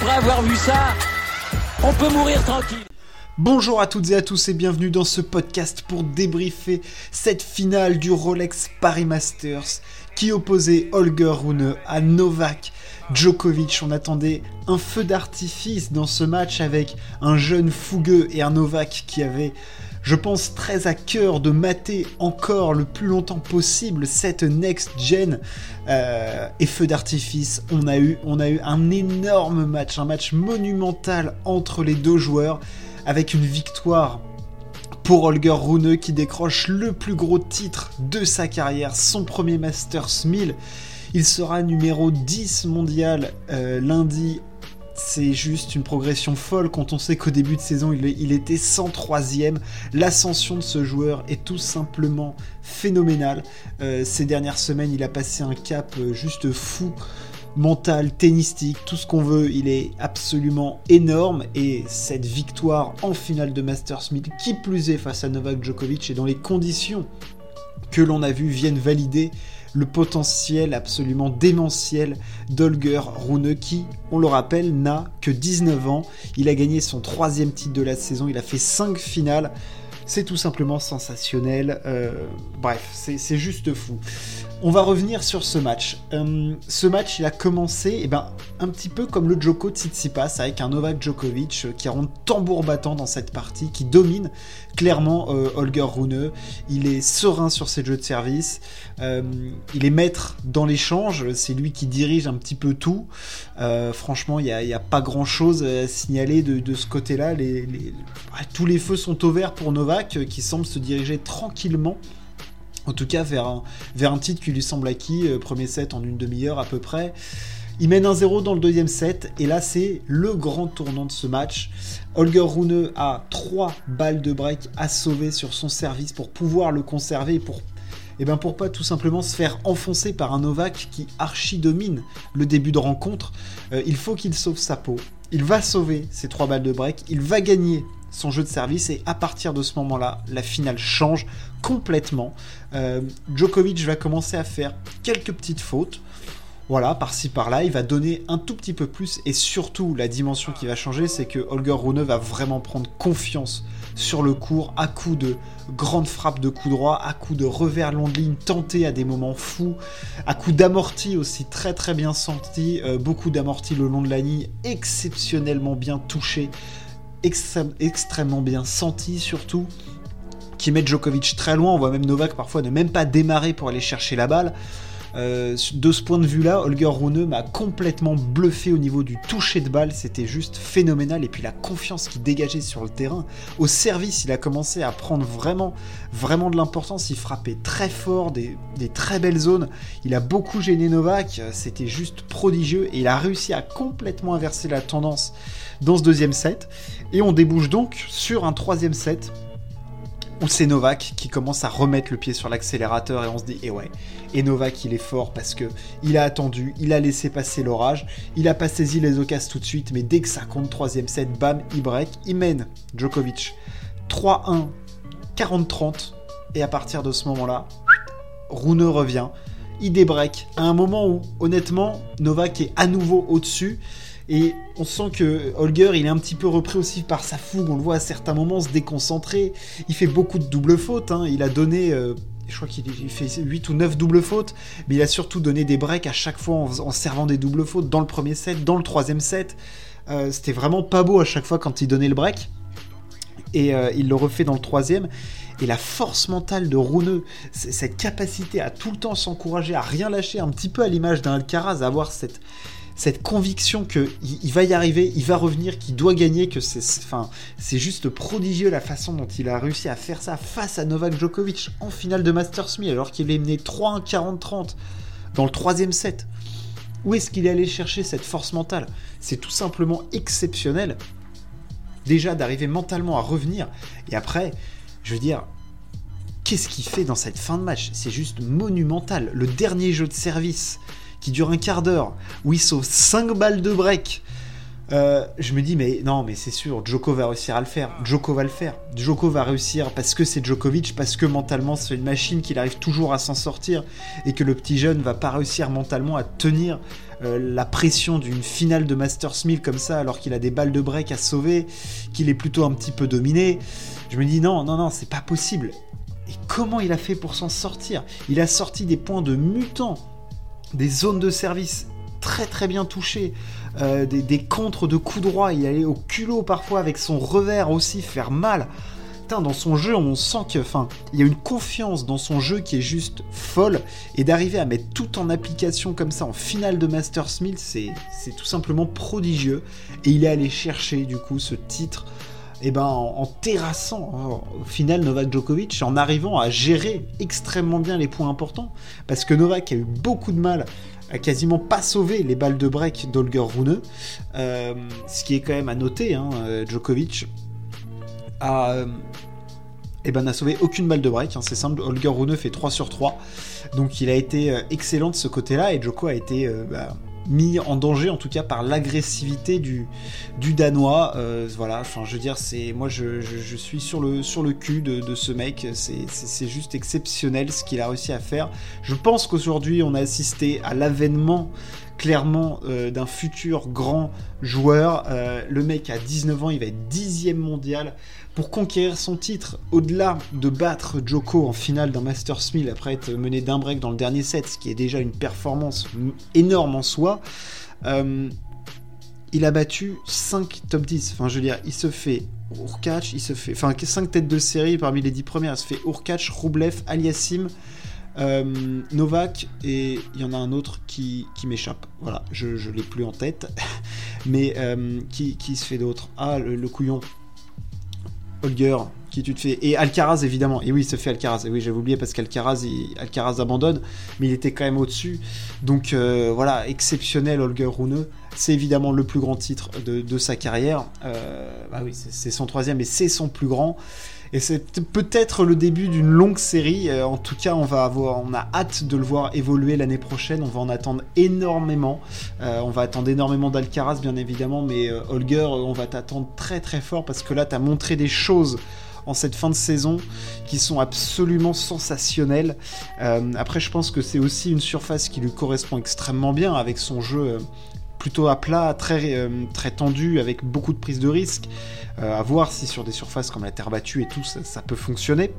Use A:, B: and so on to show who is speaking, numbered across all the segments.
A: après avoir vu ça, on peut mourir tranquille.
B: Bonjour à toutes et à tous et bienvenue dans ce podcast pour débriefer cette finale du Rolex Paris Masters qui opposait Holger Rune à Novak Djokovic. On attendait un feu d'artifice dans ce match avec un jeune fougueux et un Novak qui avait je pense très à cœur de mater encore le plus longtemps possible cette next gen euh, et feu d'artifice. On a eu, on a eu un énorme match, un match monumental entre les deux joueurs avec une victoire pour Holger Rune qui décroche le plus gros titre de sa carrière, son premier Masters 1000. Il sera numéro 10 mondial euh, lundi. C'est juste une progression folle quand on sait qu'au début de saison il, était 103ème. L'ascension de ce joueur est tout simplement phénoménale. Euh, ces dernières semaines il a passé un cap euh, juste fou mental, tennistique, tout ce qu'on veut, il est absolument énorme et cette victoire en finale de Masters 1000, qui plus est face à Novak Djokovic et dans les conditions que l'on a vues viennent valider le potentiel absolument démentiel d'Olger Rune qui, on le rappelle, n'a que 19 ans. Il a gagné son troisième titre de la saison, il a fait 5 finales. C'est tout simplement sensationnel. Euh, bref, c'est juste fou. On va revenir sur ce match. Euh, ce match, il a commencé eh ben, un petit peu comme le Djoko Tsitsipas, avec un Novak Djokovic euh, qui rentre tambour battant dans cette partie, qui domine clairement euh, Holger Rune. Il est serein sur ses jeux de service. il est maître dans l'échange. C'est lui qui dirige un petit peu tout. franchement, il n'y a, pas grand-chose à signaler de, ce côté-là. tous les feux sont au pour Novak, qui semble se diriger tranquillement en tout cas vers un, titre qui lui semble acquis, euh, premier set en une demi-heure à peu près. Il mène 1-0 dans le deuxième set, et là c'est le grand tournant de ce match. Holger Rune a 3 balles de break à sauver sur son service pour pouvoir le conserver pour et ben pour pas tout simplement se faire enfoncer par un Novak qui archi domine le début de rencontre, euh, il faut qu'il sauve sa peau. Il va sauver ses 3 balles de break, il va gagner son jeu de service et à partir de ce moment-là, la finale change complètement. Euh, Djokovic va commencer à faire quelques petites fautes. Voilà, par-ci par-là, il va donner un tout petit peu plus et surtout la dimension qui va changer, c'est que Holger Rune va vraiment prendre confiance sur le cours à coups de grandes frappes de coups droit, à coups de revers long de ligne tentés à des moments fous, à coups d'amorti aussi très très bien senti, euh, beaucoup d'amorti le long de la ligne, exceptionnellement bien touché extrêmement bien senti surtout, qui met Djokovic très loin. On voit même Novak parfois ne même pas démarrer pour aller chercher la balle. Euh, de ce point de vue-là, Holger Rune m'a complètement bluffé au niveau du toucher de balle, c'était juste phénoménal. Et puis la confiance qu'il dégageait sur le terrain, au service, il a commencé à prendre vraiment, vraiment de l'importance. Il frappait très fort, des, très belles zones. Il a beaucoup gêné Novak, c'était juste prodigieux. Et il a réussi à complètement inverser la tendance dans ce deuxième set. Et on débouche donc sur un troisième set où c'est Novak qui commence à remettre le pied sur l'accélérateur et on se dit, eh ouais, et Novak il est fort parce que il a attendu, il a laissé passer l'orage, il a pas saisi les occasions tout de suite, mais dès que ça compte troisième set, bam, il break, il mène Djokovic 3-1, 40-30, et à partir de ce moment-là, Rune revient, il débreak à un moment où honnêtement Novak est à nouveau au-dessus et on sent que Holger, il est un petit peu repris aussi par sa fougue. On le voit à certains moments se déconcentrer. Il fait beaucoup de doubles fautes. Hein. Il a donné. Euh, je crois qu'il fait 8 ou 9 doubles fautes, mais il a surtout donné des breaks à chaque fois en, servant des doubles fautes dans le premier set, dans le troisième set. Euh, c'était vraiment pas beau à chaque fois quand il donnait le break. Et euh, il le refait dans le troisième. Et la force mentale de Rune, cette capacité à tout le temps s'encourager, à rien lâcher, un petit peu à l'image d'un Alcaraz, à avoir cette, cette conviction que il, va y arriver, il va revenir, qu'il doit gagner, que c'est, enfin, c'est juste prodigieux la façon dont il a réussi à faire ça face à Novak Djokovic en finale de Masters 1000 alors qu'il est mené 3-1, 40-30 dans le troisième set. Où est-ce qu'il est allé chercher cette force mentale? C'est tout simplement exceptionnel. Déjà d'arriver mentalement à revenir. Et après, je veux dire, qu'est-ce qu'il fait dans cette fin de match? C'est juste monumental. Le dernier jeu de service qui dure un quart d'heure, où il sauve 5 balles de break. Euh, je me dis, mais non, mais c'est sûr, Djoko va réussir à le faire. Djoko va le faire. Djoko va réussir parce que c'est Djokovic, parce que mentalement c'est une machine qu'il arrive toujours à s'en sortir et que le petit jeune va pas réussir mentalement à tenir la pression d'une finale de Masters 1000 comme ça, alors qu'il a des balles de break à sauver, qu'il est plutôt un petit peu dominé. Je me dis non, non, non, c'est pas possible. Et comment il a fait pour s'en sortir? Il a sorti des points de mutant, des zones de service très très bien touchées, euh, des, des, contres de coups droits, il allait au culot parfois avec son revers aussi faire mal. Putain, dans son jeu, on sent que, enfin, il y a une confiance dans son jeu qui est juste folle, et d'arriver à mettre tout en application comme ça en finale de Masters 1000, c'est tout simplement prodigieux. Et il est allé chercher du coup ce titre eh ben, en, terrassant hein, au final Novak Djokovic, en arrivant à gérer extrêmement bien les points importants, parce que Novak a eu beaucoup de mal à quasiment pas sauver les balles de break d'Olger Rune, euh, ce qui est quand même à noter, hein, euh, Djokovic a, euh, eh ben, n'a sauvé aucune balle de break, hein, c'est simple, Holger Rune fait 3 sur 3, donc il a été excellent de ce côté-là, et Djoko a été... Bah, mis en danger en tout cas par l'agressivité du, du danois. Euh, voilà, enfin je veux dire, c'est moi je, je, suis sur le, sur le cul de, de ce mec, c'est juste exceptionnel ce qu'il a réussi à faire. Je pense qu'aujourd'hui on a assisté à l'avènement clairement euh, d'un futur grand joueur. Euh, le mec a 19 ans, il va être dixième mondial pour conquérir son titre, au-delà de battre Joko en finale d'un Masters 1000 après être mené d'un break dans le dernier set, ce qui est déjà une performance énorme en soi, euh, il a battu 5 top 10. Enfin, je veux dire, il se fait Urkac, il se fait. Enfin, 5 têtes de série parmi les 10 premières. Il se fait Urkac, Rublev, Aliassim, euh, Novak, et il y en a un autre qui, m'échappe. Voilà, je ne l'ai plus en tête. Mais euh, qui, se fait d'autre? Ah, le couillon. Holger, qui tu te fais. Et Alcaraz, évidemment. Et oui, il se fait Alcaraz. Et oui, j'avais oublié parce qu'Alcaraz Alcaraz abandonne, mais il était quand même au-dessus. Donc euh, voilà, exceptionnel Holger Rune. C'est évidemment le plus grand titre de, sa carrière. Bah oui, c'est son troisième et c'est son plus grand. Et c'est peut-être le début d'une longue série. Euh, en tout cas, on va avoir, on a hâte de le voir évoluer l'année prochaine. On va en attendre énormément. Euh, on va attendre énormément d'Alcaraz, bien évidemment, mais euh, Holger, on va t'attendre très très fort parce que là, tu as montré des choses en cette fin de saison qui sont absolument sensationnelles. après, je pense que c'est aussi une surface qui lui correspond extrêmement bien avec son jeu plutôt à plat, très, euh, très tendu, avec beaucoup de prise de risque. Euh, à voir si sur des surfaces comme la terre battue et tout, ça, peut fonctionner.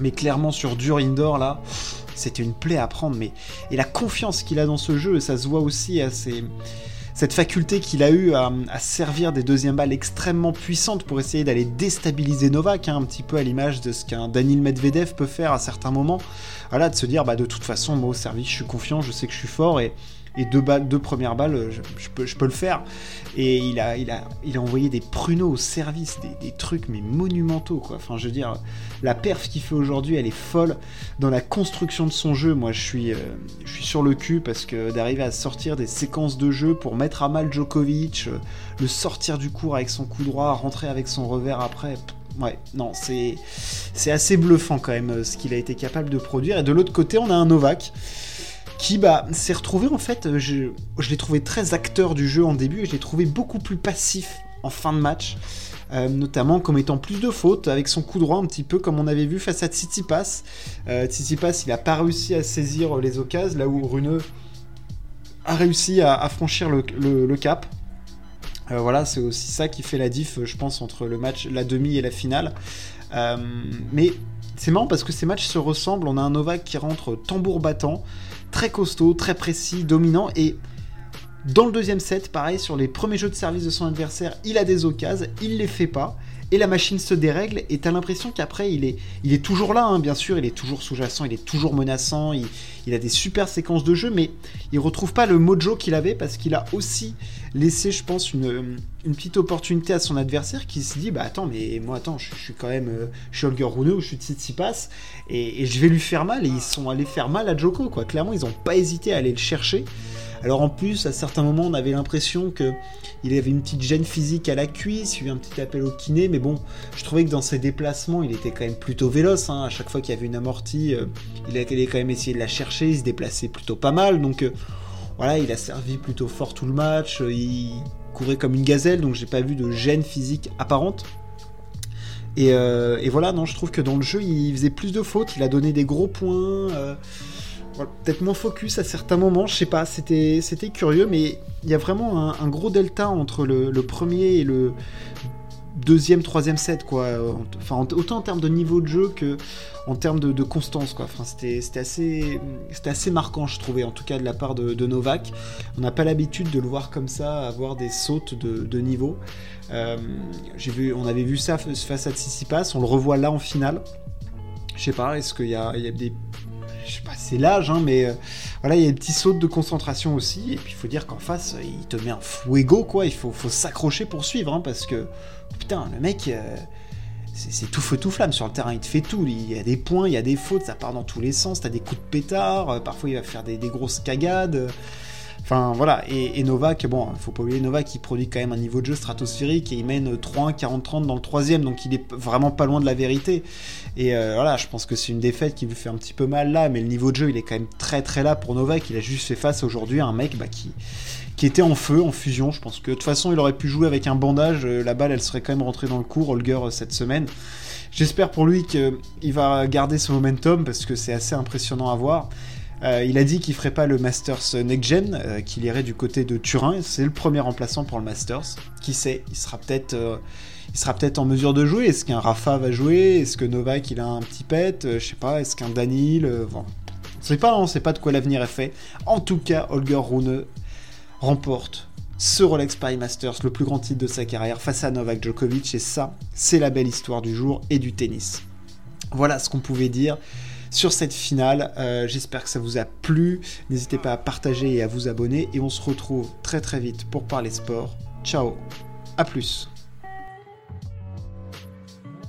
B: Mais clairement, sur dur indoor, là, c'était une plaie à prendre. Mais... Et la confiance qu'il a dans ce jeu, ça se voit aussi à cette faculté qu'il a eu à, servir des deuxièmes balles extrêmement puissantes pour essayer d'aller déstabiliser Novak, hein, un petit peu à l'image de ce qu'un Daniel Medvedev peut faire à certains moments. Voilà, de se dire, bah, de toute façon, moi au service, je suis confiant, je sais que je suis fort et, et deux, balles, deux premières balles, je, peux, je peux le faire. Et il a, envoyé des pruneaux au service, des, trucs mais monumentaux quoi. Enfin, je veux dire, la perf qu'il fait aujourd'hui, elle est folle. Dans la construction de son jeu, moi, je suis, euh, sur le cul parce que d'arriver à sortir des séquences de jeu pour mettre à mal Djokovic, euh, le sortir du cours avec son coup droit, rentrer avec son revers après. Ouais, non, c'est assez bluffant quand même euh, ce qu'il a été capable de produire. Et de l'autre côté, on a un Novak qui bah, s'est retrouvé en fait, euh, je, l'ai trouvé très acteur du jeu en début et je l'ai trouvé beaucoup plus passif en fin de match. Euh, notamment comme étant plus de fautes, avec son coup droit un petit peu comme on avait vu face à Tsitsipas. Euh, Tsitsipas, il n'a pas réussi à saisir les occasions, là où Runeux a réussi à, franchir le, cap. Euh, voilà, c'est aussi ça qui fait la diff, je pense, entre le match, la demi et la finale. mais c'est marrant parce que ces matchs se ressemblent. On a un Novak qui rentre tambour battant, très costaud, très précis, dominant. Et dans le deuxième set, pareil, sur les premiers jeux de service de son adversaire, il a des occasions, il les fait pas. Et la machine se dérègle et t'as l'impression qu'après il est, il est toujours là, hein, bien sûr, il est toujours sous-jacent, il est toujours menaçant, il, a des super séquences de jeu, mais il retrouve pas le mojo qu'il avait parce qu'il a aussi laissé, je pense, une, une, petite opportunité à son adversaire qui se dit bah attends, mais moi attends, je, suis quand même, euh, je suis Holger Rune ou je suis Tsitsipas et, et je vais lui faire mal et ils sont allés faire mal à Joko quoi. Clairement, ils ont pas hésité à aller le chercher. Alors en plus, à certains moments, on avait l'impression que il avait une petite gêne physique à la cuisse, il y a eu un petit appel au kiné, mais bon, je trouvais que dans ses déplacements, il était quand même plutôt véloce. Hein. À chaque fois qu'il y avait une amortie, euh, il allait quand même essayer de la chercher, il se déplaçait plutôt pas mal. Donc euh, voilà, il a servi plutôt fort tout le match, euh, il courait comme une gazelle, donc j'ai pas vu de gêne physique apparente. Et, et, voilà, non, je trouve que dans le jeu, il faisait plus de fautes, il a donné des gros points. Peut-être moins focus à certains moments, je sais pas, c'était curieux, mais il y a vraiment un, gros delta entre le, premier et le deuxième, troisième set, quoi. Enfin, autant en termes de niveau de jeu que en termes de, constance, quoi. Enfin, c'était assez, assez marquant, je trouvais, en tout cas de la part de, Novak. On n'a pas l'habitude de le voir comme ça, avoir des sautes de, niveau. Euh, vu, on avait vu ça face à Tsitsipas, on le revoit là en finale. Je sais pas, est-ce qu'il y a, des je sais pas, c'est l'âge, hein, mais euh, voilà, il y a des petits sautes de concentration aussi. Et puis il faut dire qu'en face, il te met un fuego, quoi. Il faut, s'accrocher pour suivre, hein, parce que putain, le mec, euh, c'est tout feu tout flamme sur le terrain. Il te fait tout. Il y a des points, il y a des fautes, ça part dans tous les sens. T'as des coups de pétard. Euh, parfois, il va faire des grosses cagades. Voilà, et, Novak, bon, faut pas oublier Novak, qui produit quand même un niveau de jeu stratosphérique et il mène 3-1, 40-30 dans le troisième, donc il est vraiment pas loin de la vérité. Et euh, voilà, je pense que c'est une défaite qui lui fait un petit peu mal là, mais le niveau de jeu il est quand même très très là pour Novak. Il a juste fait face aujourd'hui à un mec bah, qui, était en feu, en fusion. Je pense que de toute façon il aurait pu jouer avec un bandage, euh, la balle elle serait quand même rentrée dans le cours, Holger, euh, cette semaine. J'espère pour lui qu'il va garder ce momentum parce que c'est assez impressionnant à voir. Euh, il a dit qu'il ferait pas le Masters Next Gen, euh, qu'il irait du côté de Turin. C'est le premier remplaçant pour le Masters. Qui sait Il sera peut-être. Euh, il sera peut-être en mesure de jouer. Est-ce qu'un Rafa va jouer? Est-ce que Novak il a un petit pet? Je sais pas. Est-ce qu'un Danil bon. On sait pas, on sait pas de quoi l'avenir est fait. En tout cas, Holger Rune remporte ce Rolex Paris Masters, le plus grand titre de sa carrière, face à Novak Djokovic. Et ça, c'est la belle histoire du jour et du tennis. Voilà ce qu'on pouvait dire sur cette finale. Euh, j'espère que ça vous a plu. N'hésitez pas à partager et à vous abonner. Et on se retrouve très très vite pour parler sport. Ciao, à plus.